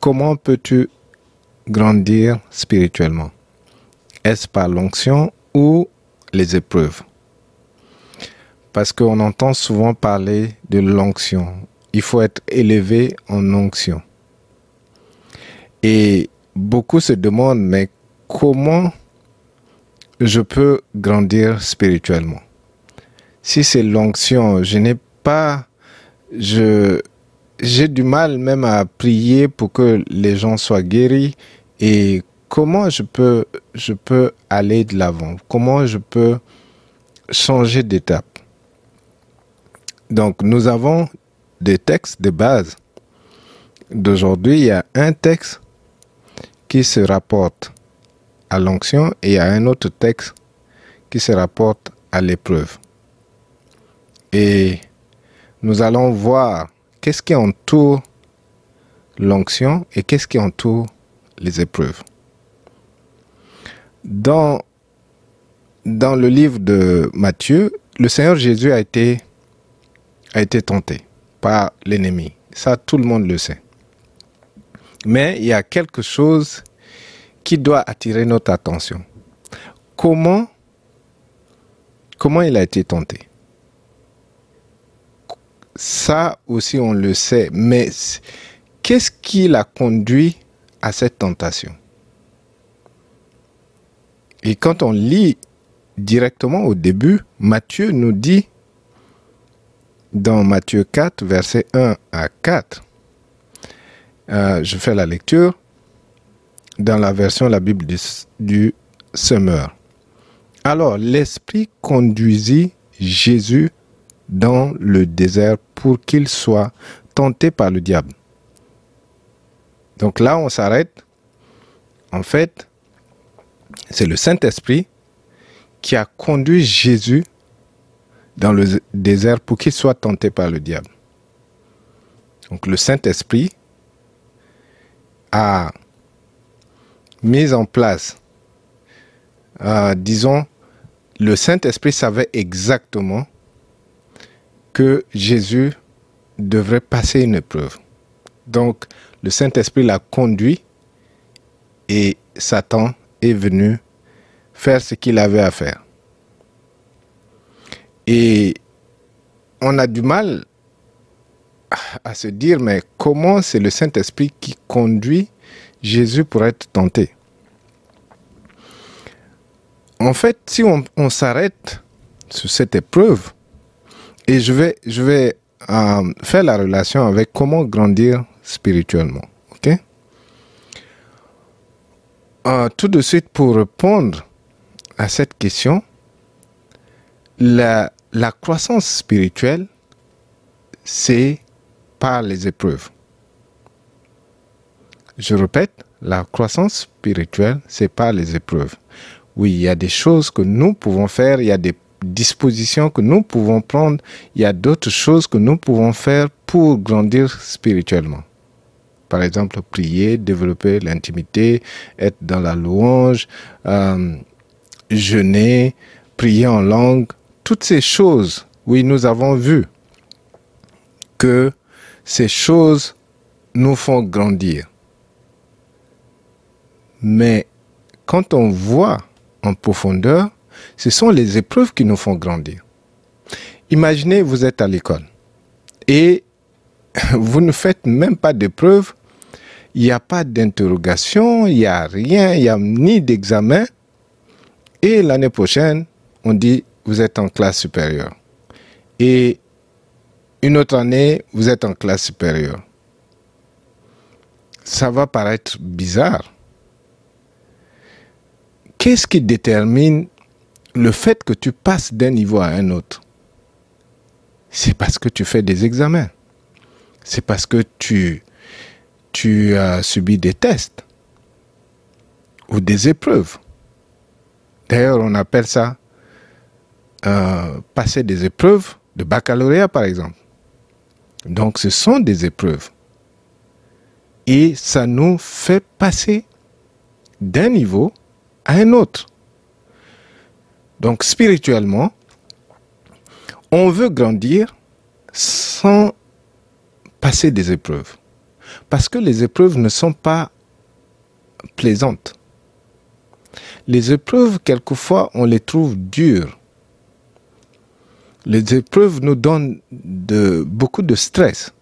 comment peux-tu grandir spirituellement? Est-ce par l'onction ou les épreuves? Parce qu'on entend souvent parler de l'onction. Il faut être élevé en onction. Et beaucoup se demandent, mais comment je peux grandir spirituellement? Si c'est l'onction, je n'ai pas... Je, j'ai du mal même à prier pour que les gens soient guéris et comment je peux, je peux aller de l'avant, comment je peux changer d'étape? Donc nous avons des textes de base. D'aujourd'hui, il y a un texte qui se rapporte à l'onction et il y a un autre texte qui se rapporte à l'épreuve. Et nous allons voir qu'est-ce qui entoure l'onction et qu'est-ce qui entoure les épreuves? Dans, le livre de Matthieu, le Seigneur Jésus a été, a été tenté par l'ennemi. Ça, tout le monde le sait. Mais il y a quelque chose qui doit attirer notre attention. Comment, comment il a été tenté? Ça aussi, on le sait. Mais qu'est-ce qui l'a conduit à cette tentation? Et quand on lit directement au début, Matthieu nous dit, dans Matthieu 4, versets 1 à 4, euh, je fais la lecture dans la version de la Bible du, du Semeur. Alors l'Esprit conduisit Jésus dans le désert pour qu'il soit tenté par le diable. Donc là, on s'arrête. En fait, c'est le Saint-Esprit qui a conduit Jésus dans le désert pour qu'il soit tenté par le diable. Donc le Saint-Esprit a mis en place, euh, disons, le Saint-Esprit savait exactement que Jésus devrait passer une épreuve. Donc, le Saint-Esprit l'a conduit et Satan est venu faire ce qu'il avait à faire. Et on a du mal à se dire, mais comment c'est le Saint-Esprit qui conduit Jésus pour être tenté? En fait, si on, s'arrête sur cette épreuve, et je vais, je vais euh, faire la relation avec comment grandir spirituellement. ok? Euh, tout de suite, pour répondre à cette question, la, la croissance spirituelle, c'est par les épreuves. Je répète, la croissance spirituelle, c'est par les épreuves. Oui, il y a des choses que nous pouvons faire, il y a des dispositions que nous pouvons prendre, il y a d'autres choses que nous pouvons faire pour grandir spirituellement. Par exemple, prier, développer l'intimité, être dans la louange, euh, jeûner, prier en langue, toutes ces choses, oui, nous avons vu que ces choses nous font grandir. Mais quand on voit en profondeur, ce sont les épreuves qui nous font grandir. Imaginez, vous êtes à l'école et vous ne faites même pas d'épreuves, il n'y a pas d'interrogation, il n'y a rien, il n'y a ni d'examen. Et l'année prochaine, on dit, vous êtes en classe supérieure. Et une autre année, vous êtes en classe supérieure. Ça va paraître bizarre. Qu'est-ce qui détermine le fait que tu passes d'un niveau à un autre, c'est parce que tu fais des examens. C'est parce que tu, as subi des tests ou des épreuves. D'ailleurs, on appelle ça euh, passer des épreuves de baccalauréat, par exemple. Donc, ce sont des épreuves. Et ça nous fait passer d'un niveau à un autre. Donc spirituellement, on veut grandir sans passer des épreuves. Parce que les épreuves ne sont pas plaisantes. Les épreuves, quelquefois, on les trouve dures. Les épreuves nous donnent beaucoup de stress.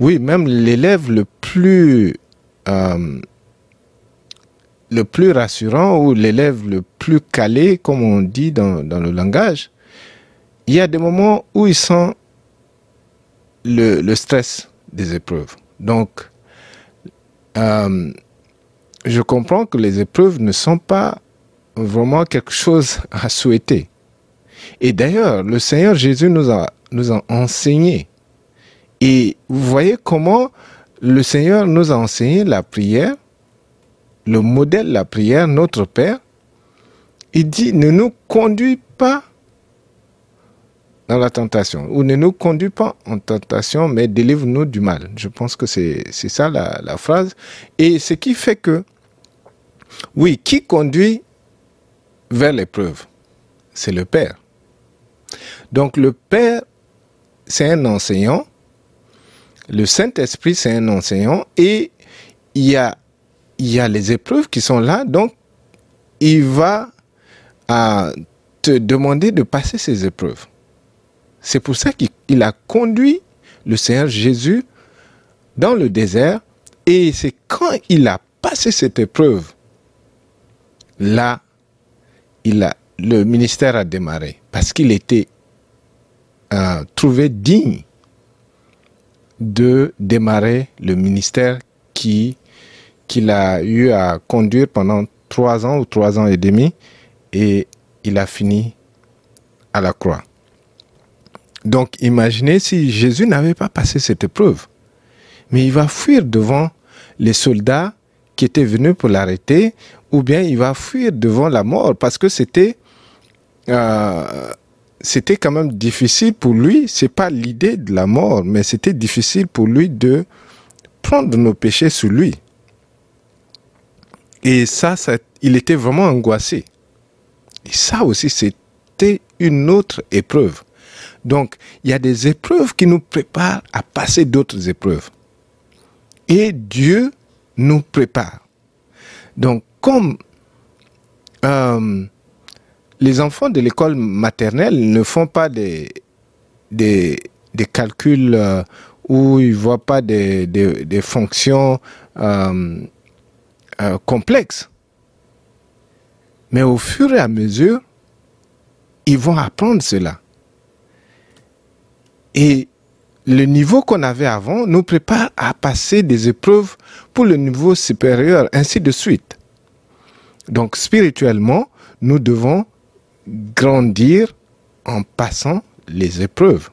Oui, même l'élève le plus euh, le plus rassurant ou l'élève le plus calé, comme on dit dans, dans, le langage, il y a des moments où il sent le, le stress des épreuves. Donc, euh, je comprends que les épreuves ne sont pas vraiment quelque chose à souhaiter. Et d'ailleurs, le Seigneur Jésus nous a, nous a enseigné. Et vous voyez comment le Seigneur nous a enseigné la prière, le modèle la prière, notre Père. Il dit, ne nous conduis pas dans la tentation, ou ne nous conduis pas en tentation, mais délivre-nous du mal. Je pense que c'est ça la, la phrase. Et ce qui fait que, oui, qui conduit vers l'épreuve? C'est le Père. Donc le Père, c'est un enseignant le Saint-Esprit, c'est un enseignant et il y a, il y a les épreuves qui sont là. Donc, il va euh, te demander de passer ces épreuves. C'est pour ça qu'il a conduit le Seigneur Jésus dans le désert et c'est quand il a passé cette épreuve, là, il a, le ministère a démarré parce qu'il était euh, trouvé digne de démarrer le ministère qui qu'il a eu à conduire pendant trois ans ou trois ans et demi et il a fini à la croix. Donc imaginez si Jésus n'avait pas passé cette épreuve, mais il va fuir devant les soldats qui étaient venus pour l'arrêter, ou bien il va fuir devant la mort parce que c'était euh, c'était quand même difficile pour lui, c'est pas l'idée de la mort, mais c'était difficile pour lui de prendre nos péchés sur lui. Et ça, ça, il était vraiment angoissé. Et ça aussi, c'était une autre épreuve. Donc, il y a des épreuves qui nous préparent à passer d'autres épreuves. Et Dieu nous prépare. Donc, comme euh, les enfants de l'école maternelle ne font pas des, calculs euh, où ils ne voient pas des, fonctions euh, euh, complexes. Mais au fur et à mesure, ils vont apprendre cela. Et le niveau qu'on avait avant nous prépare à passer des épreuves pour le niveau supérieur, ainsi de suite. Donc spirituellement, nous devons grandir en passant les épreuves.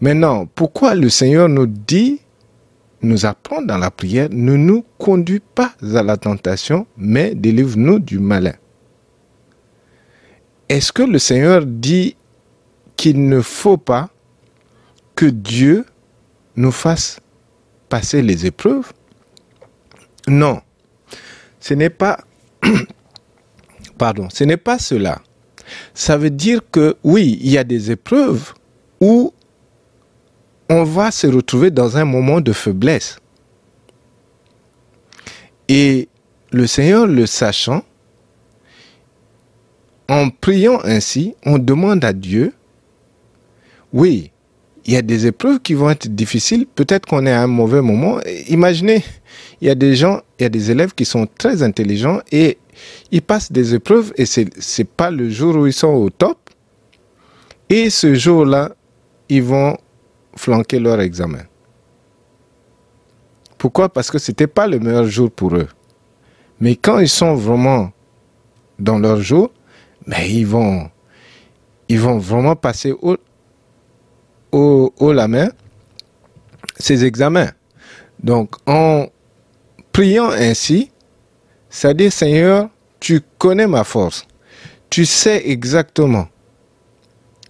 Maintenant, pourquoi le Seigneur nous dit, nous apprend dans la prière, ne nous conduis pas à la tentation, mais délivre-nous du malin. Est-ce que le Seigneur dit qu'il ne faut pas que Dieu nous fasse passer les épreuves? Non, ce n'est pas pardon, ce n'est pas cela. Ça veut dire que oui, il y a des épreuves où on va se retrouver dans un moment de faiblesse. Et le Seigneur le sachant, en priant ainsi, on demande à Dieu, oui, il y a des épreuves qui vont être difficiles, peut-être qu'on est à un mauvais moment. Imaginez, il y a des gens, il y a des élèves qui sont très intelligents et ils passent des épreuves et ce n'est pas le jour où ils sont au top. Et ce jour-là, ils vont flanquer leur examen. Pourquoi? Parce que ce n'était pas le meilleur jour pour eux. Mais quand ils sont vraiment dans leur jour, mais ils vont, ils vont vraiment passer au, au, au la main ces examens. Donc, en priant ainsi, ça dit, Seigneur, tu connais ma force. Tu sais exactement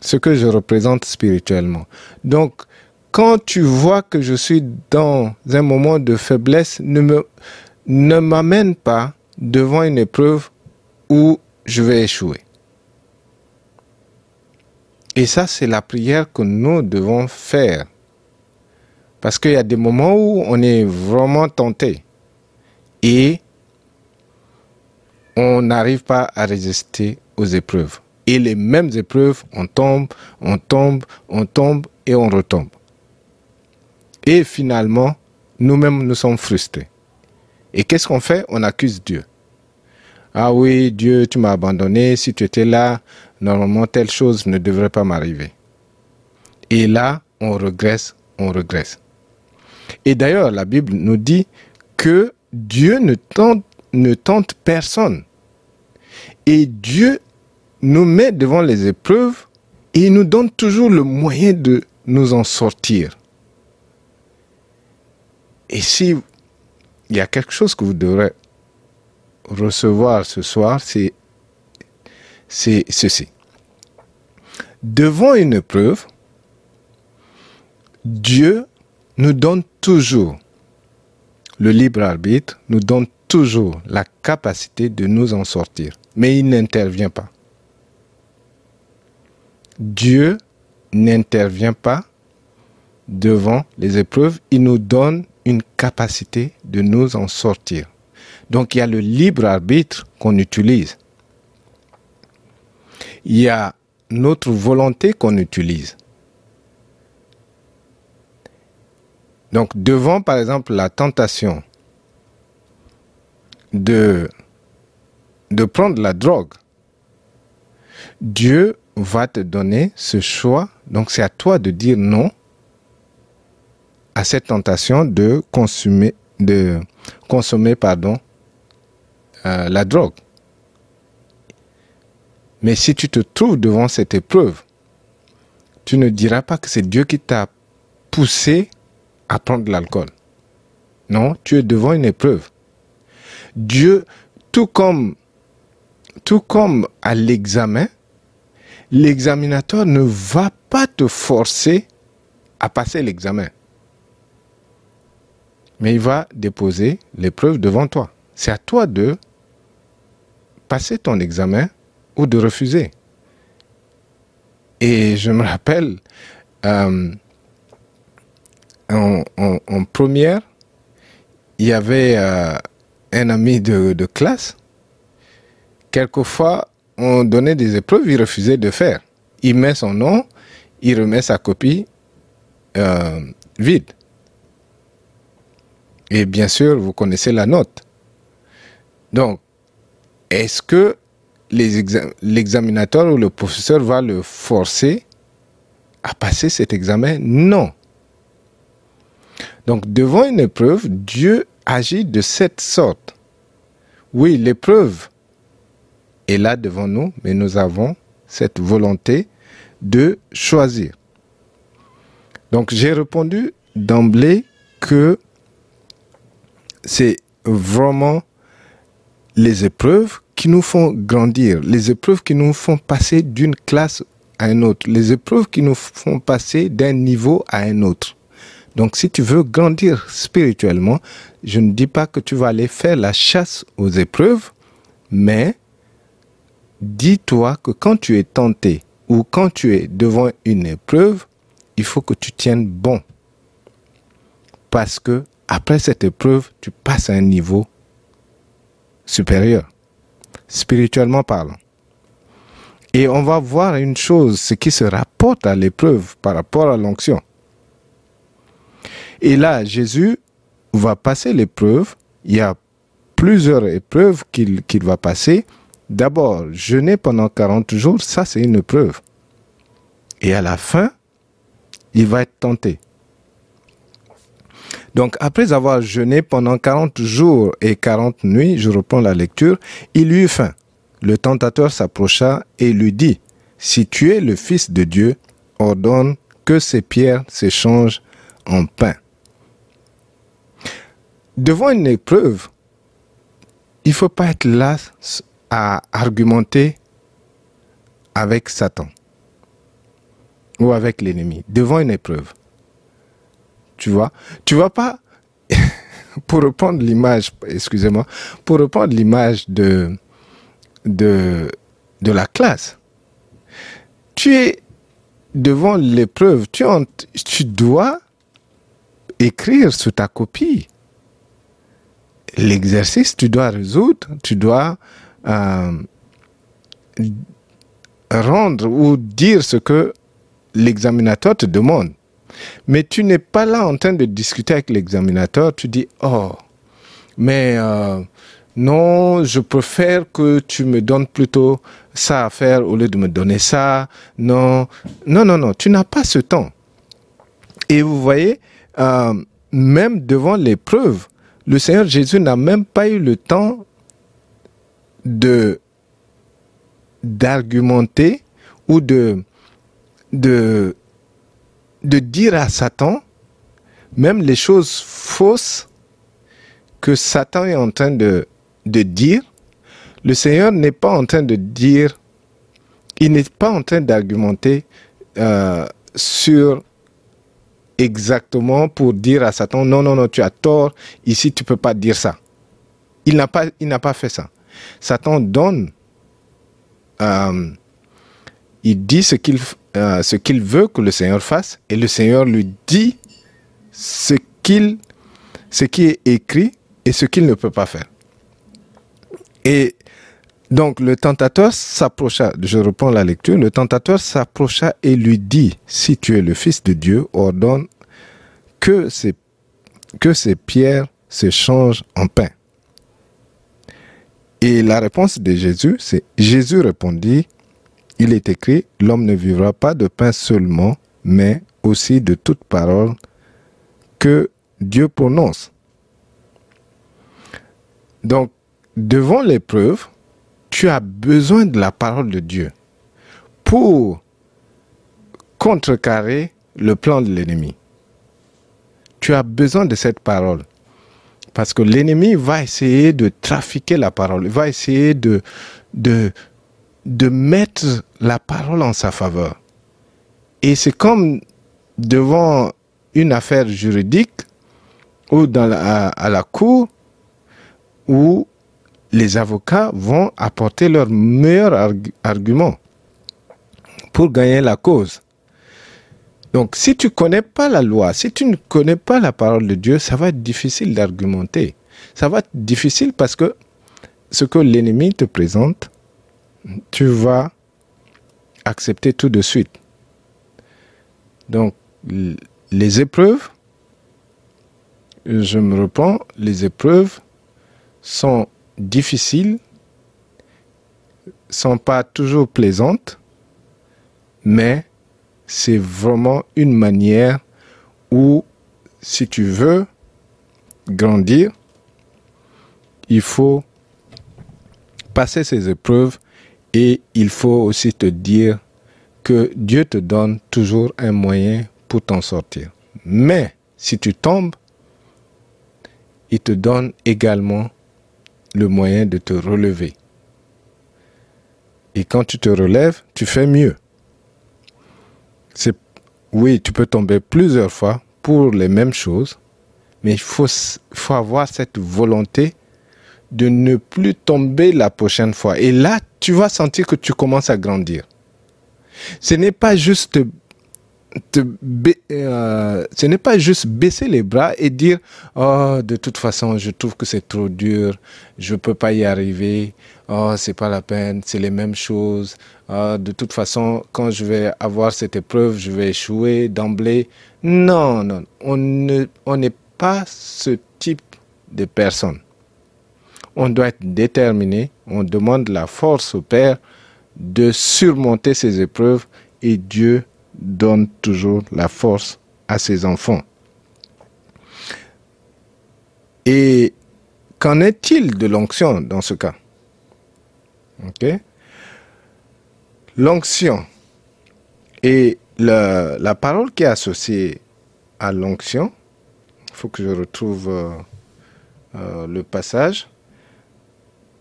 ce que je représente spirituellement. Donc, quand tu vois que je suis dans un moment de faiblesse, ne m'amène pas devant une épreuve où je vais échouer. Et ça, c'est la prière que nous devons faire Parce qu'il y a des moments où on est vraiment tenté et on n'arrive pas à résister aux épreuves. Et les mêmes épreuves, on tombe, on tombe, on tombe et on retombe. Et finalement, nous-mêmes, nous sommes frustrés. Et qu'est-ce qu'on fait? On accuse Dieu. Ah oui, Dieu, tu m'as abandonné. Si tu étais là, normalement, telle chose ne devrait pas m'arriver. Et là, on regresse, on regresse. Et d'ailleurs, la Bible nous dit que Dieu ne tente, ne tente personne. Et Dieu nous met devant les épreuves et il nous donne toujours le moyen de nous en sortir. Et si il y a quelque chose que vous devrez recevoir ce soir, c'est, ceci. Devant une épreuve, Dieu nous donne toujours le libre arbitre, nous donne toujours la capacité de nous en sortir, mais il n'intervient pas. Dieu n'intervient pas devant les épreuves, il nous donne une capacité de nous en sortir. Donc il y a le libre arbitre qu'on utilise. Il y a notre volonté qu'on utilise. Donc devant par exemple la tentation de, prendre la drogue, Dieu va te donner ce choix. Donc c'est à toi de dire non à cette tentation de consommer, de consommer pardon, euh, la drogue. Mais si tu te trouves devant cette épreuve, tu ne diras pas que c'est Dieu qui t'a poussé à prendre l'alcool. Non, tu es devant une épreuve. Dieu, tout comme, tout comme à l'examen, l'examinateur ne va pas te forcer à passer l'examen. Mais il va déposer l'épreuve devant toi. C'est à toi de passer ton examen ou de refuser. Et je me rappelle, euh, en, première, il y avait euh, un ami de, classe. Quelquefois, on donnait des épreuves, il refusait de faire. Il met son nom, il remet sa copie euh, vide. Et bien sûr, vous connaissez la note. Donc, est-ce que l'examinateur ou le professeur va le forcer à passer cet examen? Non. Donc, devant une épreuve, Dieu agit de cette sorte. Oui, l'épreuve est là devant nous, mais nous avons cette volonté de choisir. Donc, j'ai répondu d'emblée que c'est vraiment les épreuves qui nous font grandir, les épreuves qui nous font passer d'une classe à une autre, les épreuves qui nous font passer d'un niveau à un autre. Donc si tu veux grandir spirituellement, je ne dis pas que tu vas aller faire la chasse aux épreuves, mais dis-toi que quand tu es tenté ou quand tu es devant une épreuve, il faut que tu tiennes bon. Parce que après cette épreuve, tu passes à un niveau supérieur, spirituellement parlant. Et on va voir une chose, ce qui se rapporte à l'épreuve par rapport à l'onction. Et là, Jésus va passer l'épreuve. Il y a plusieurs épreuves qu'il va passer. D'abord, jeûner pendant 40 jours, ça c'est une épreuve. Et à la fin, il va être tenté. Donc après avoir jeûné pendant 40 jours et 40 nuits, je reprends la lecture, il eut faim. Le tentateur s'approcha et lui dit, Si tu es le Fils de Dieu, ordonne que ces pierres s'échangent en pain. Devant une épreuve, il ne faut pas être là à argumenter avec Satan ou avec l'ennemi. Devant une épreuve, tu vois? Tu vas pas, pour reprendre l'image, excusez-moi, pour reprendre l'image de, de, de la classe, tu es devant l'épreuve, tu, tu dois écrire sur ta copie. L'exercice, tu dois résoudre, tu dois euh, rendre ou dire ce que l'examinateur te demande. Mais tu n'es pas là en train de discuter avec l'examinateur, tu dis, oh, mais euh, non, je préfère que tu me donnes plutôt ça à faire au lieu de me donner ça. Non, non, non, non, tu n'as pas ce temps. Et vous voyez, euh, même devant l'épreuve, le Seigneur Jésus n'a même pas eu le temps de d'argumenter ou de, dire à Satan, même les choses fausses que Satan est en train de, dire, le Seigneur n'est pas en train de dire, il n'est pas en train d'argumenter euh, sur exactement pour dire à Satan, non, non, non, tu as tort, ici tu peux pas dire ça. Il il n'a pas fait ça. Satan donne, euh, il dit ce qu'il, euh, ce qu'il veut que le Seigneur fasse, et le Seigneur lui dit ce qu'il, qui est écrit et ce qu'il ne peut pas faire. Et donc le tentateur s'approcha, je reprends la lecture, le tentateur s'approcha et lui dit, si tu es le Fils de Dieu, ordonne que ces pierres se changent en pain. Et la réponse de Jésus, c'est Jésus répondit, il est écrit, l'homme ne vivra pas de pain seulement, mais aussi de toute parole que Dieu prononce. Donc, devant l'épreuve, tu as besoin de la parole de Dieu pour contrecarrer le plan de l'ennemi. Tu as besoin de cette parole. Parce que l'ennemi va essayer de trafiquer la parole, il va essayer de, de, de mettre la parole en sa faveur. Et c'est comme devant une affaire juridique ou dans la, à la cour où les avocats vont apporter leurs meilleurs arguments pour gagner la cause. Donc, si tu ne connais pas la loi, si tu ne connais pas la parole de Dieu, ça va être difficile d'argumenter. Ça va être difficile parce que ce que l'ennemi te présente, tu vas accepter tout de suite. Donc, les épreuves, je me reprends, les épreuves sont difficiles, sont pas toujours plaisantes, mais c'est vraiment une manière où, si tu veux grandir, il faut passer ces épreuves et il faut aussi te dire que Dieu te donne toujours un moyen pour t'en sortir. Mais si tu tombes, il te donne également le moyen de te relever. Et quand tu te relèves, tu fais mieux. Oui, tu peux tomber plusieurs fois pour les mêmes choses, mais il faut, avoir cette volonté de ne plus tomber la prochaine fois. Et là, tu vas sentir que tu commences à grandir. Ce n'est pas juste euh, ce n'est pas juste baisser les bras et dire oh de toute façon je trouve que c'est trop dur je peux pas y arriver oh c'est pas la peine c'est les mêmes choses. Oh, de toute façon quand je vais avoir cette épreuve je vais échouer d'emblée. Non non on n'est pas ce type de personne. On doit être déterminé. On demande la force au Père de surmonter ces épreuves et Dieu donne toujours la force à ses enfants. Et qu'en est-il de l'onction dans ce cas? L'onction et la, parole qui est associée à l'onction, il faut que je retrouve euh, euh, le passage,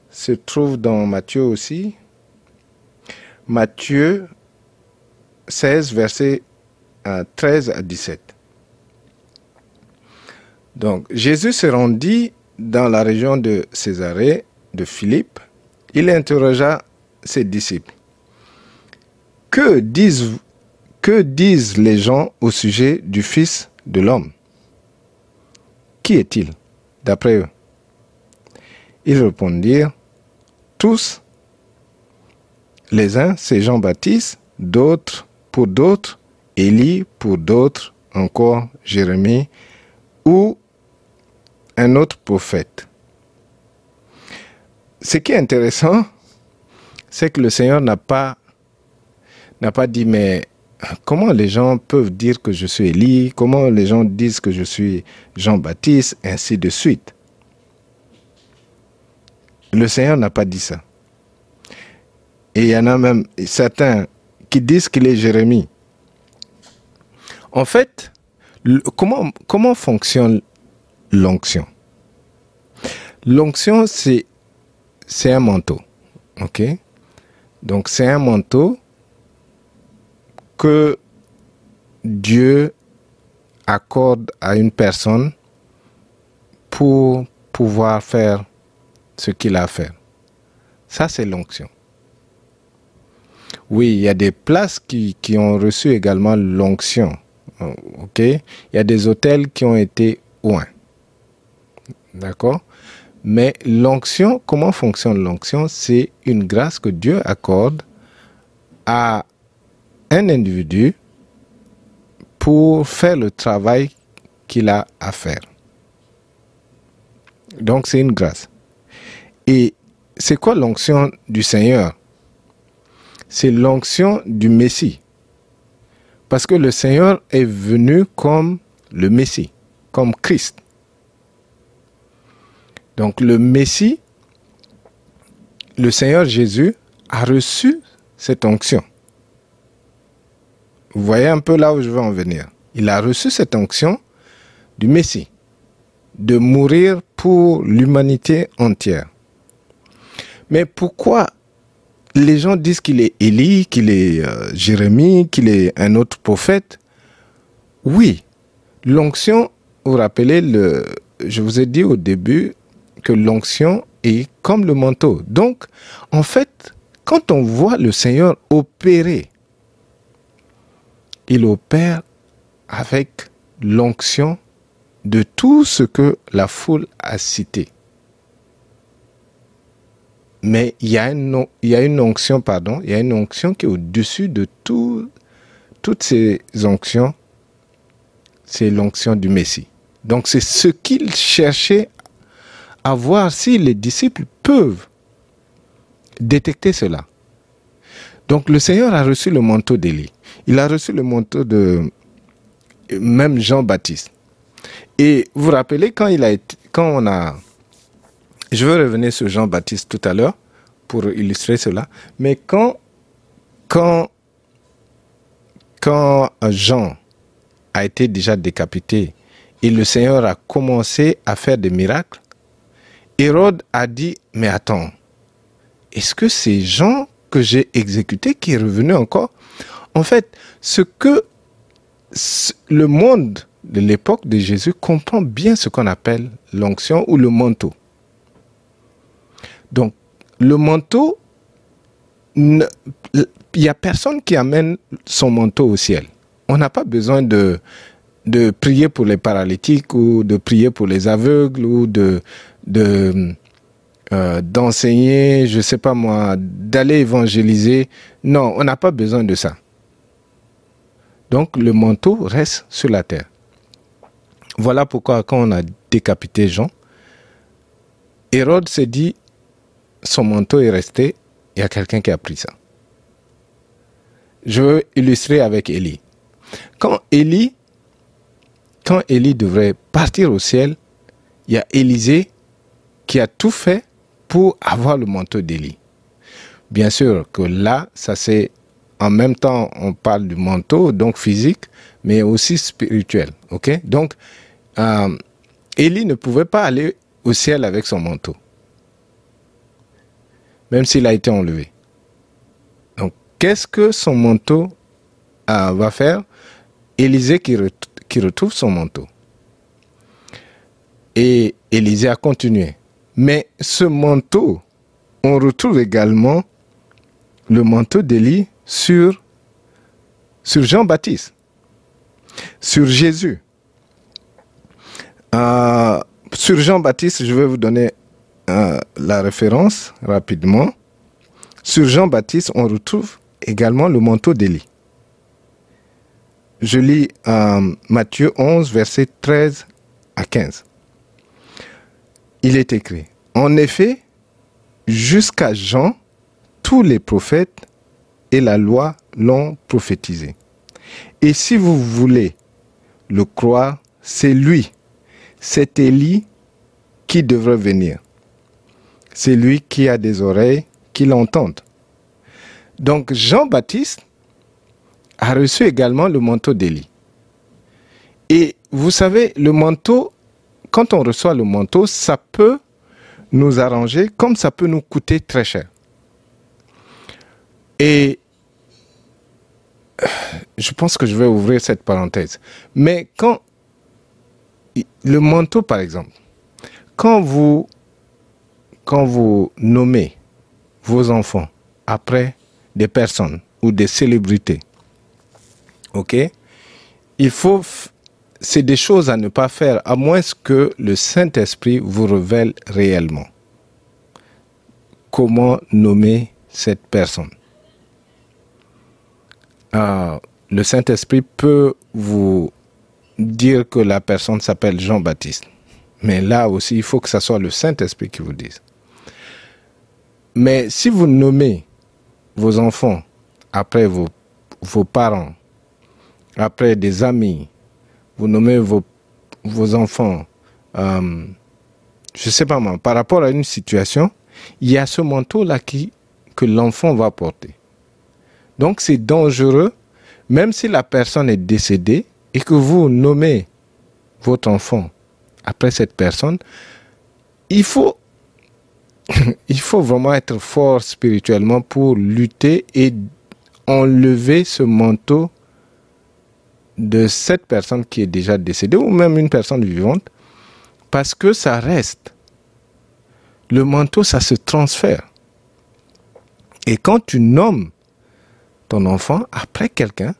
se trouve dans Matthieu aussi. Matthieu 16, versets 13 à 17. Donc, Jésus se rendit dans la région de Césarée de Philippe. Il interrogea ses disciples. Que disent, les gens au sujet du Fils de l'homme? Qui est-il, d'après eux? Ils répondirent, tous, les uns, c'est Jean-Baptiste, d'autres, pour d'autres, Élie, pour d'autres, encore Jérémie, ou un autre prophète. Ce qui est intéressant, c'est que le Seigneur n'a pas, n'a pas dit, mais comment les gens peuvent dire que je suis Élie, comment les gens disent que je suis Jean-Baptiste, ainsi de suite. Le Seigneur n'a pas dit ça. Et il y en a même certains qui disent qu'il est Jérémie. En fait, comment, comment fonctionne l'onction? L'onction, c'est, c'est un manteau. OK? Donc, c'est un manteau que Dieu accorde à une personne pour pouvoir faire ce qu'il a à faire. Ça, c'est l'onction. Oui, il y a des places qui, ont reçu également l'onction. OK? Il y a des hôtels qui ont été loin. D'accord? Mais l'onction, comment fonctionne l'onction? C'est une grâce que Dieu accorde à un individu pour faire le travail qu'il a à faire. Donc c'est une grâce. Et c'est quoi l'onction du Seigneur? C'est l'onction du Messie. Parce que le Seigneur est venu comme le Messie, comme Christ. Donc le Messie, le Seigneur Jésus a reçu cette onction. Vous voyez un peu là où je veux en venir. Il a reçu cette onction du Messie, de mourir pour l'humanité entière. Mais pourquoi les gens disent qu'il est Élie, qu'il est euh, Jérémie, qu'il est un autre prophète? Oui, l'onction, vous, vous rappelez, le, je vous ai dit au début l'onction est comme le manteau. Donc, en fait, quand on voit le Seigneur opérer il opère avec l'onction de tout ce que la foule a cité. Mais il y a une, il y une onction, pardon, il y a une onction qui est au-dessus de tout, toutes ces onctions. C'est l'onction du Messie. Donc c'est ce qu'il cherchait à voir si les disciples peuvent détecter cela. Donc le Seigneur a reçu le manteau d'Élie il a reçu le manteau de même Jean-Baptiste. Et vous vous rappelez quand il a été, quand on a, je veux revenir sur Jean-Baptiste tout à l'heure pour illustrer cela, mais quand, quand, quand Jean a été déjà décapité et le Seigneur a commencé à faire des miracles, Hérode a dit, mais attends, est-ce que c'est Jean que j'ai exécuté qui est revenu encore en fait, ce que le monde de l'époque de Jésus comprend bien ce qu'on appelle l'onction ou le manteau? Donc, le manteau, il n'y a personne qui amène son manteau au ciel. On n'a pas besoin de, de prier pour les paralytiques ou de prier pour les aveugles ou de, de euh, d'enseigner, je sais pas moi, d'aller évangéliser. Non, on n'a pas besoin de ça. Donc le manteau reste sur la terre. Voilà pourquoi quand on a décapité Jean, Hérode s'est dit, son manteau est resté, il y a quelqu'un qui a pris ça. Je veux illustrer avec Élie. Quand Élie, quand Élie devrait partir au ciel, il y a Élisée qui a tout fait pour avoir le manteau d'Élie. Bien sûr que là, ça s'est en même temps, on parle du manteau, donc physique, mais aussi spirituel. Ok? Donc, euh, Élie ne pouvait pas aller au ciel avec son manteau, même s'il a été enlevé. Donc, qu'est-ce que son manteau euh, va faire? Élisée qui retrouve son manteau. Et Élisée a continué. Mais ce manteau, on retrouve également le manteau d'Élie sur, Jean-Baptiste, sur Jésus. Euh, sur Jean-Baptiste, je vais vous donner euh, la référence rapidement. Sur Jean-Baptiste, on retrouve également le manteau d'Élie. Je lis euh, Matthieu 11, versets 13 à 15. Il est écrit, en effet, jusqu'à Jean, tous les prophètes et la loi l'ont prophétisé. Et si vous voulez le croire, c'est lui, c'est Élie qui devrait venir. C'est lui qui a des oreilles qui l'entendent. Donc Jean-Baptiste a reçu également le manteau d'Élie. Et vous savez, le manteau, quand on reçoit le manteau, ça peut nous arranger comme ça peut nous coûter très cher. Et je pense que je vais ouvrir cette parenthèse. Mais quand le manteau, par exemple, quand vous, quand vous nommez vos enfants après des personnes ou des célébrités, ok, il faut, c'est des choses à ne pas faire à moins que le Saint-Esprit vous révèle réellement comment nommer cette personne? Ah, le Saint-Esprit peut vous dire que la personne s'appelle Jean-Baptiste. Mais là aussi, il faut que ce soit le Saint-Esprit qui vous dise. Mais si vous nommez vos enfants après vos, vos parents, après des amis, vous nommez vos, enfants, euh, je sais pas moi, par rapport à une situation, il y a ce manteau-là que l'enfant va porter. Donc c'est dangereux, même si la personne est décédée et que vous nommez votre enfant après cette personne, il faut, il faut vraiment être fort spirituellement pour lutter et enlever ce manteau de cette personne qui est déjà décédée ou même une personne vivante parce que ça reste. Le manteau, ça se transfère. Et quand tu nommes ton enfant après quelqu'un,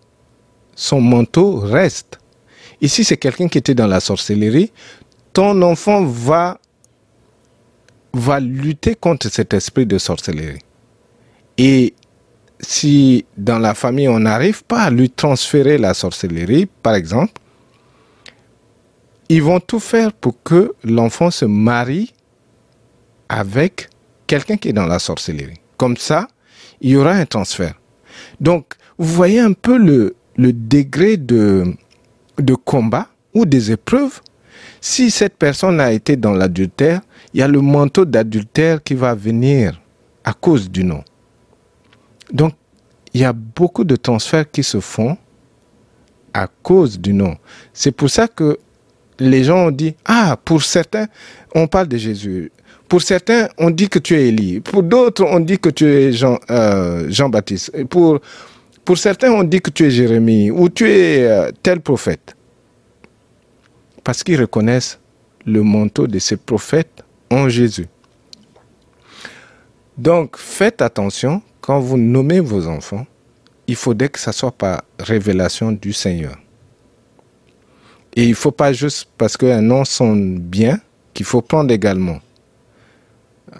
son manteau reste. Ici, c'est quelqu'un qui était dans la sorcellerie. Ton enfant va, va lutter contre cet esprit de sorcellerie. Et si dans la famille, on n'arrive pas à lui transférer la sorcellerie, par exemple, ils vont tout faire pour que l'enfant se marie avec quelqu'un qui est dans la sorcellerie. Comme ça, il y aura un transfert. Donc, vous voyez un peu le, degré de, de combat ou des épreuves. Si cette personne a été dans l'adultère, il y a le manteau d'adultère qui va venir à cause du nom. Donc, il y a beaucoup de transferts qui se font à cause du nom. C'est pour ça que les gens ont dit, ah, pour certains, on parle de Jésus. Pour certains, on dit que tu es Élie. Pour d'autres, on dit que tu es euh, Jean-Baptiste. Pour, pour certains, on dit que tu es Jérémie ou tu es euh, tel prophète. Parce qu'ils reconnaissent le manteau de ces prophètes en Jésus. Donc, faites attention quand vous nommez vos enfants. Il faudrait que ça soit par révélation du Seigneur. Et il ne faut pas juste parce qu'un nom sonne bien qu'il faut prendre également.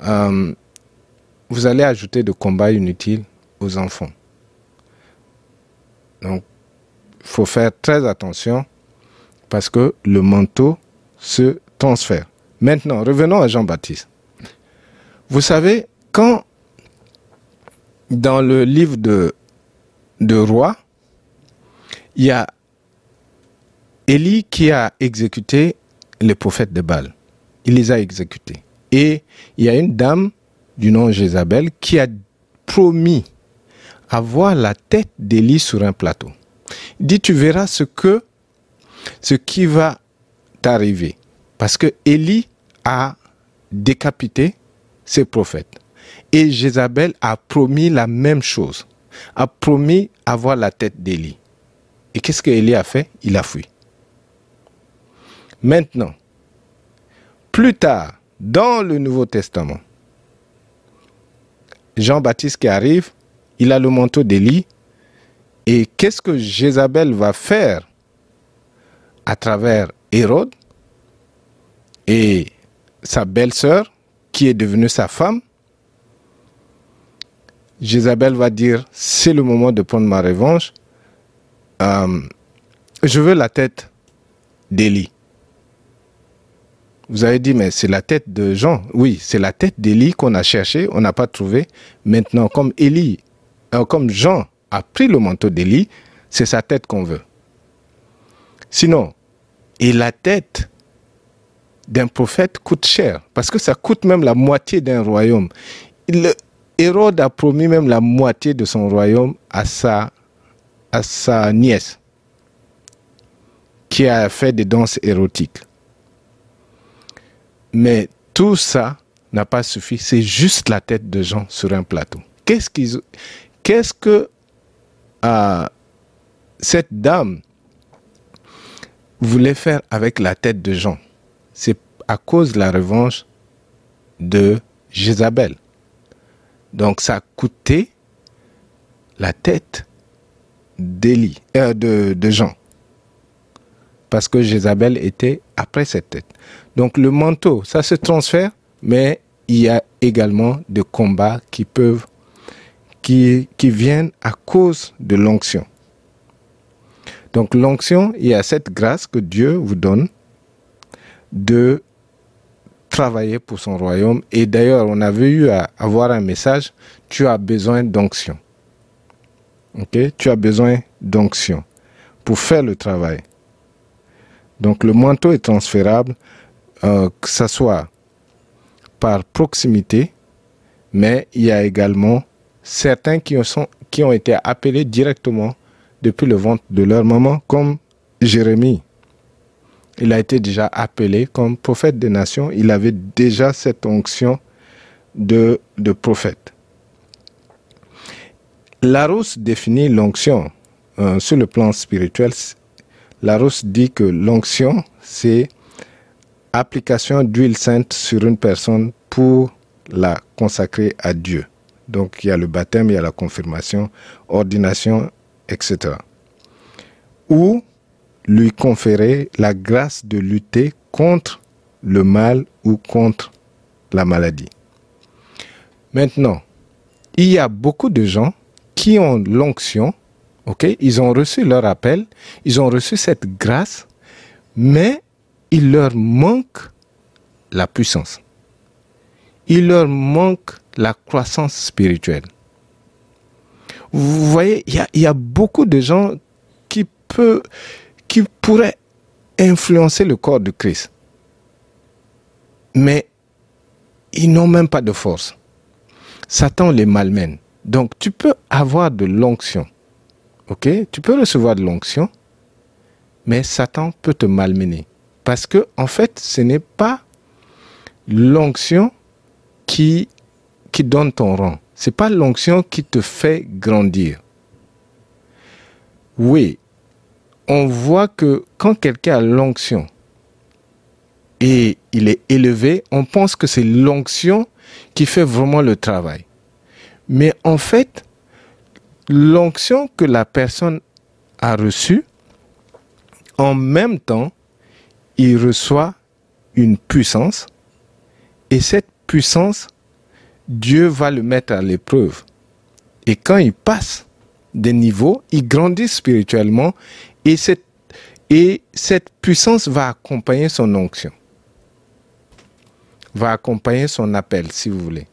Euh, vous allez ajouter de combats inutiles aux enfants. Donc, il faut faire très attention parce que le manteau se transfère. Maintenant, revenons à Jean-Baptiste. Vous savez, quand dans le livre de, de Roi, il y a Élie qui a exécuté les prophètes de Baal. Il les a exécutés. Et il y a une dame du nom Jézabel qui a promis avoir la tête d'Élie sur un plateau. Il dit, tu verras ce que, ce qui va t'arriver. Parce que Élie a décapité ses prophètes. Et Jézabel a promis la même chose. A promis avoir la tête d'Élie. Et qu'est-ce que Élie a fait? Il a fui. Maintenant, plus tard, dans le Nouveau Testament, Jean-Baptiste qui arrive, il a le manteau d'Élie. Et qu'est-ce que Jézabel va faire à travers Hérode et sa belle-sœur, qui est devenue sa femme, Jézabel va dire, c'est le moment de prendre ma revanche. Euh, je veux la tête d'Élie. Vous avez dit, mais c'est la tête de Jean. Oui, c'est la tête d'Élie qu'on a cherché, on n'a pas trouvé. Maintenant, comme Élie, euh, comme Jean a pris le manteau d'Élie, c'est sa tête qu'on veut. Sinon, et la tête d'un prophète coûte cher, parce que ça coûte même la moitié d'un royaume. Hérode a promis même la moitié de son royaume à sa, à sa nièce, qui a fait des danses érotiques. Mais tout ça n'a pas suffi, c'est juste la tête de Jean sur un plateau. Qu'est-ce que euh, cette dame voulait faire avec la tête de Jean? C'est à cause de la revanche de Jézabel. Donc ça a coûté la tête d'Élie, euh, de, Jean. Parce que Jézabel était après cette tête. Donc le manteau, ça se transfère, mais il y a également des combats qui peuvent, qui, qui viennent à cause de l'onction. Donc l'onction, il y a cette grâce que Dieu vous donne de travailler pour son royaume. Et d'ailleurs, on avait eu à avoir un message, tu as besoin d'onction. Ok? Tu as besoin d'onction pour faire le travail. Donc le manteau est transférable, euh, que ce soit par proximité, mais il y a également certains qui, ont été appelés directement depuis le ventre de leur maman, comme Jérémie. Il a été déjà appelé comme prophète des nations. Il avait déjà cette onction de, prophète. Larousse définit l'onction euh, sur le plan spirituel. Larousse dit que l'onction, c'est application d'huile sainte sur une personne pour la consacrer à Dieu. Donc il y a le baptême, il y a la confirmation, ordination, etc. Ou lui conférer la grâce de lutter contre le mal ou contre la maladie. Maintenant, il y a beaucoup de gens qui ont l'onction, ok, ils ont reçu leur appel, ils ont reçu cette grâce, mais il leur manque la puissance. Il leur manque la croissance spirituelle. Vous voyez, il y a, beaucoup de gens qui, peut, qui pourraient influencer le corps de Christ. Mais ils n'ont même pas de force. Satan les malmène. Donc tu peux avoir de l'onction. OK? Tu peux recevoir de l'onction, mais Satan peut te malmener. Parce que, en fait, ce n'est pas l'onction qui, qui donne ton rang. Ce n'est pas l'onction qui te fait grandir. Oui, on voit que quand quelqu'un a l'onction et il est élevé, on pense que c'est l'onction qui fait vraiment le travail. Mais en fait, l'onction que la personne a reçue, en même temps, il reçoit une puissance et cette puissance, Dieu va le mettre à l'épreuve. Et quand il passe des niveaux, il grandit spirituellement et cette, et cette puissance va accompagner son onction, va accompagner son appel, si vous voulez,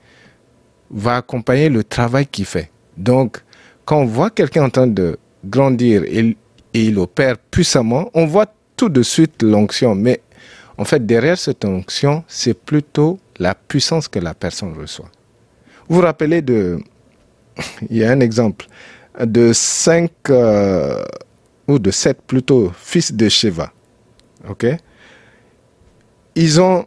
va accompagner le travail qu'il fait. Donc, quand on voit quelqu'un en train de grandir et, il opère puissamment, on voit tout de suite l'onction, mais en fait, derrière cette onction, c'est plutôt la puissance que la personne reçoit. Vous vous rappelez de, il y a un exemple, de cinq, euh, ou de sept plutôt, fils de Sheva. OK? Ils ont,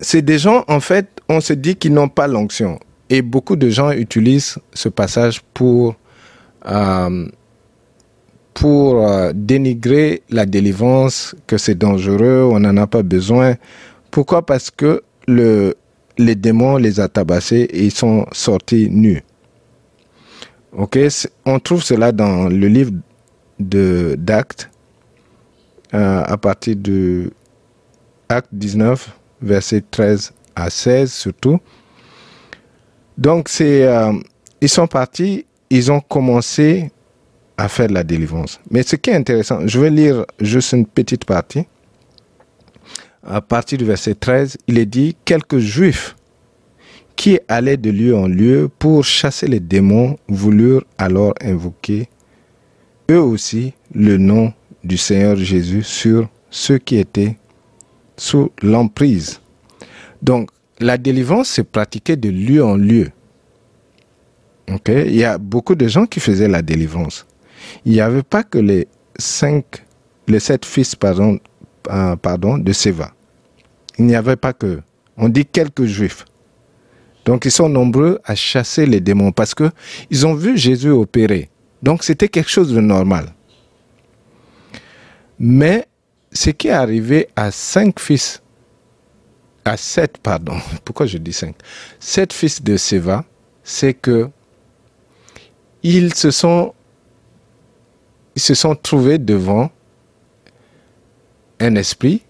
c'est des gens, en fait, on se dit qu'ils n'ont pas l'onction. Et beaucoup de gens utilisent ce passage pour euh, pour euh, dénigrer la délivrance, que c'est dangereux, on n'en a pas besoin. Pourquoi? Parce que le, les démons les a tabassés et ils sont sortis nus. Ok, on trouve cela dans le livre d'Actes euh, à partir du Acte 19, verset 13 à 16 surtout. Donc, c'est, euh, ils sont partis, ils ont commencé à faire de la délivrance. Mais ce qui est intéressant, je vais lire juste une petite partie. À partir du verset 13, il est dit quelques juifs qui allaient de lieu en lieu pour chasser les démons voulurent alors invoquer eux aussi le nom du Seigneur Jésus sur ceux qui étaient sous l'emprise. Donc, la délivrance s'est pratiquée de lieu en lieu. Il y a beaucoup de gens qui faisaient la délivrance. Il n'y avait pas que les cinq, les sept fils pardon, euh, pardon, de Séva. Il n'y avait pas que. On dit quelques juifs. Donc ils sont nombreux à chasser les démons parce que ils ont vu Jésus opérer. Donc c'était quelque chose de normal. Mais ce qui est arrivé à cinq fils, à sept, pardon, pourquoi je dis cinq, sept fils de Séva, c'est que ils se sont, ils trouvés devant un esprit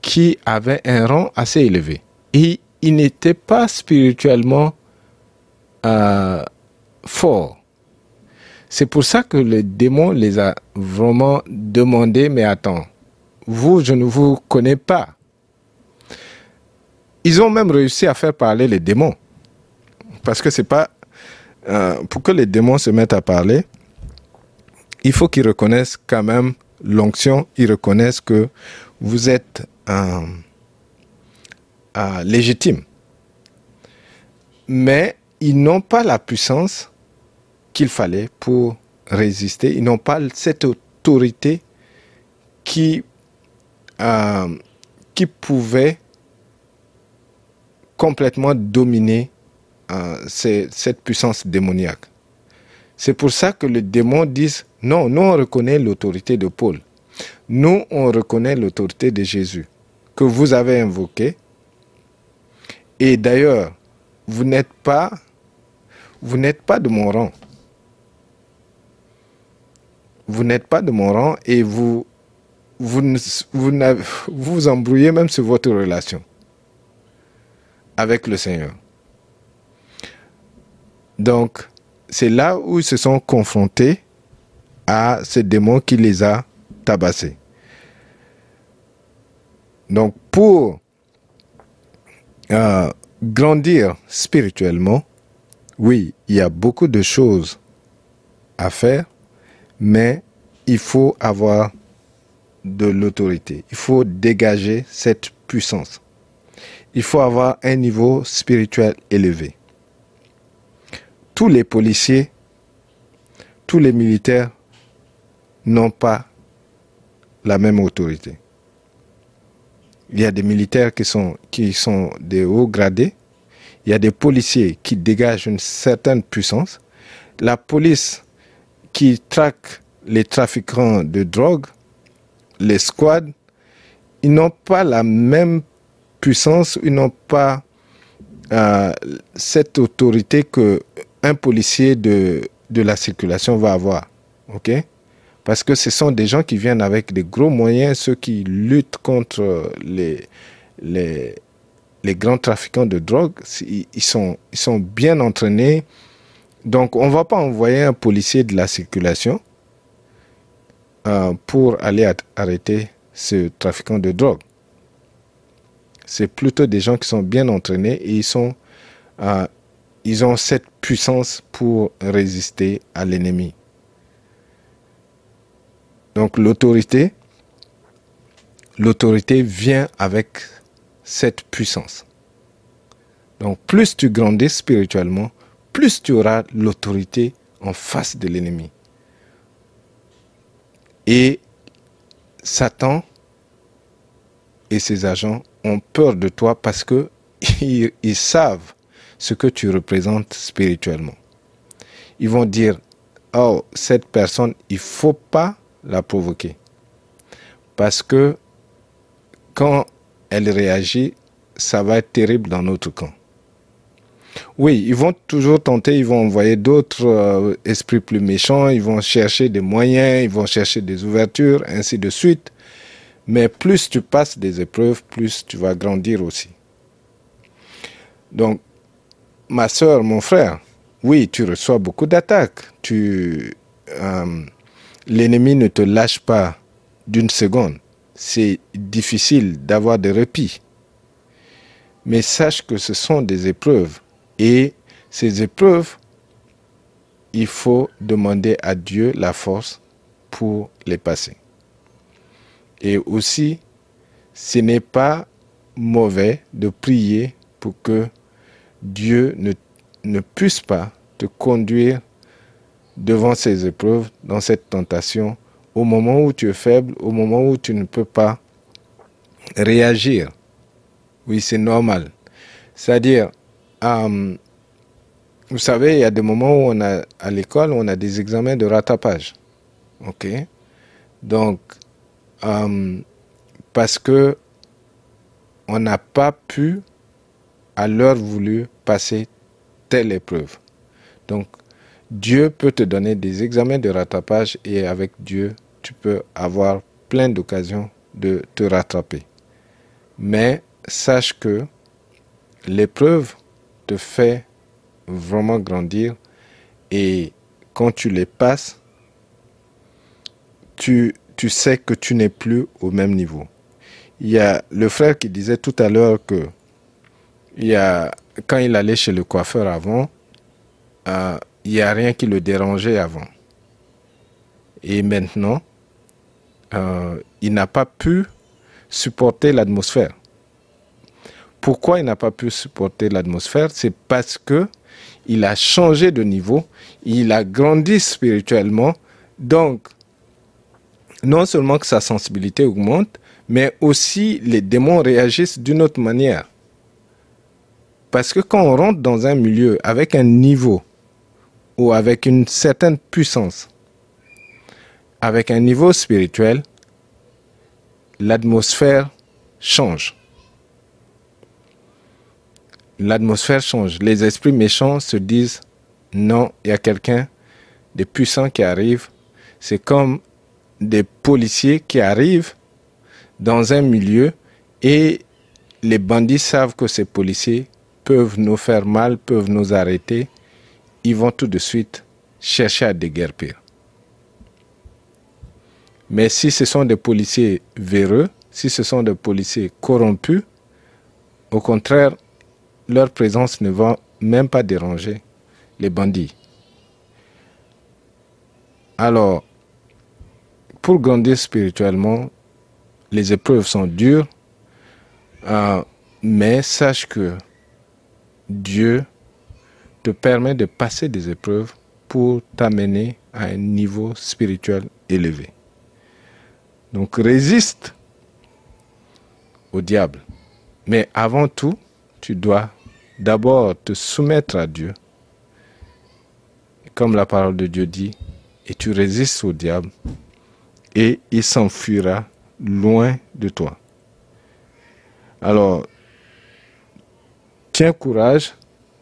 qui avait un rang assez élevé. Et il n'était pas spirituellement euh, fort. C'est pour ça que le démon les a vraiment demandé, mais attends, vous, je ne vous connais pas. Ils ont même réussi à faire parler les démons. Parce que c'est pas... Euh, pour que les démons se mettent à parler, il faut qu'ils reconnaissent quand même l'onction, ils reconnaissent que vous êtes un légitime. Mais ils n'ont pas la puissance qu'il fallait pour résister. Ils n'ont pas cette autorité qui, euh, pouvait complètement dominer euh, cette puissance démoniaque. C'est pour ça que les démons disent, non, nous on reconnaît l'autorité de Paul. Nous on reconnaît l'autorité de Jésus que vous avez invoqué et d'ailleurs, vous n'êtes pas de mon rang. Vous n'êtes pas de mon rang et vous, vous, vous, vous embrouillez même sur votre relation avec le Seigneur. Donc, c'est là où ils se sont confrontés à ce démon qui les a tabassés. Donc, pour grandir spirituellement, oui, il y a beaucoup de choses à faire, mais il faut avoir de l'autorité. Il faut dégager cette puissance. Il faut avoir un niveau spirituel élevé. Tous les policiers, tous les militaires n'ont pas la même autorité il y a des militaires qui sont, qui sont des hauts gradés, il y a des policiers qui dégagent une certaine puissance, la police qui traque les trafiquants de drogue, les squads, ils n'ont pas la même puissance, ils n'ont pas euh, cette autorité que un policier de, de la circulation va avoir. OK? Parce que ce sont des gens qui viennent avec des gros moyens, ceux qui luttent contre les, les, les grands trafiquants de drogue. Ils sont, ils sont bien entraînés. Donc, on ne va pas envoyer un policier de la circulation euh, pour aller arrêter ce trafiquant de drogue. C'est plutôt des gens qui sont bien entraînés et ils, sont, euh, ils ont cette puissance pour résister à l'ennemi. Donc l'autorité, l'autorité vient avec cette puissance. Donc plus tu grandis spirituellement, plus tu auras l'autorité en face de l'ennemi. Et Satan et ses agents ont peur de toi parce que ils, savent ce que tu représentes spirituellement. Ils vont dire, oh, cette personne, il faut pas la provoquer. Parce que quand elle réagit, ça va être terrible dans notre camp. Oui, ils vont toujours tenter, ils vont envoyer d'autres euh, esprits plus méchants, ils vont chercher des moyens, ils vont chercher des ouvertures, ainsi de suite. Mais plus tu passes des épreuves, plus tu vas grandir aussi. Donc, ma soeur, mon frère, oui, tu reçois beaucoup d'attaques. Tu, euh, l'ennemi ne te lâche pas d'une seconde. C'est difficile d'avoir des répits. Mais sache que ce sont des épreuves. Et ces épreuves, il faut demander à Dieu la force pour les passer. Et aussi, ce n'est pas mauvais de prier pour que Dieu ne, ne puisse pas te conduire devant ces épreuves, dans cette tentation, au moment où tu es faible, au moment où tu ne peux pas réagir. Oui, c'est normal. C'est-à-dire, euh, vous savez, il y a des moments où on a, à l'école, on a des examens de rattrapage. OK? Donc, euh, parce que on n'a pas pu, à l'heure voulue, passer telle épreuve. Donc, Dieu peut te donner des examens de rattrapage et avec Dieu, tu peux avoir plein d'occasions de te rattraper. Mais sache que l'épreuve te fait vraiment grandir et quand tu les passes, tu, sais que tu n'es plus au même niveau. Il y a le frère qui disait tout à l'heure que il y quand il allait chez le coiffeur avant, euh, il n'y a rien qui le dérangeait avant. Et maintenant, euh, il n'a pas pu supporter l'atmosphère. Pourquoi il n'a pas pu supporter l'atmosphère? C'est parce que il a changé de niveau, il a grandi spirituellement. Donc, non seulement que sa sensibilité augmente, mais aussi les démons réagissent d'une autre manière. Parce que quand on rentre dans un milieu avec un niveau ou avec une certaine puissance, avec un niveau spirituel, l'atmosphère change. L'atmosphère change. Les esprits méchants se disent non, il y a quelqu'un de puissant qui arrive. C'est comme des policiers qui arrivent dans un milieu et les bandits savent que ces policiers peuvent nous faire mal, peuvent nous arrêter ils vont tout de suite chercher à déguerpir. Mais si ce sont des policiers véreux, si ce sont des policiers corrompus, au contraire, leur présence ne va même pas déranger les bandits. Alors, pour grandir spirituellement, les épreuves sont dures, euh, mais sache que Dieu te permet de passer des épreuves pour t'amener à un niveau spirituel élevé. Donc résiste au diable. Mais avant tout, tu dois d'abord te soumettre à Dieu. Comme la parole de Dieu dit, et tu résistes au diable, et il s'enfuira loin de toi. Alors, tiens courage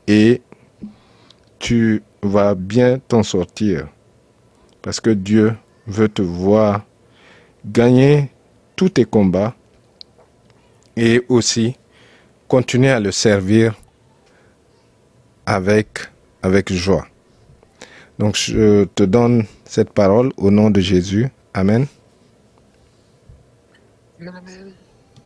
et tu vas bien t'en sortir. Parce que Dieu veut te voir gagner tous tes combats et aussi continuer à le servir avec, joie. Donc je te donne cette parole au nom de Jésus. Amen. Amen.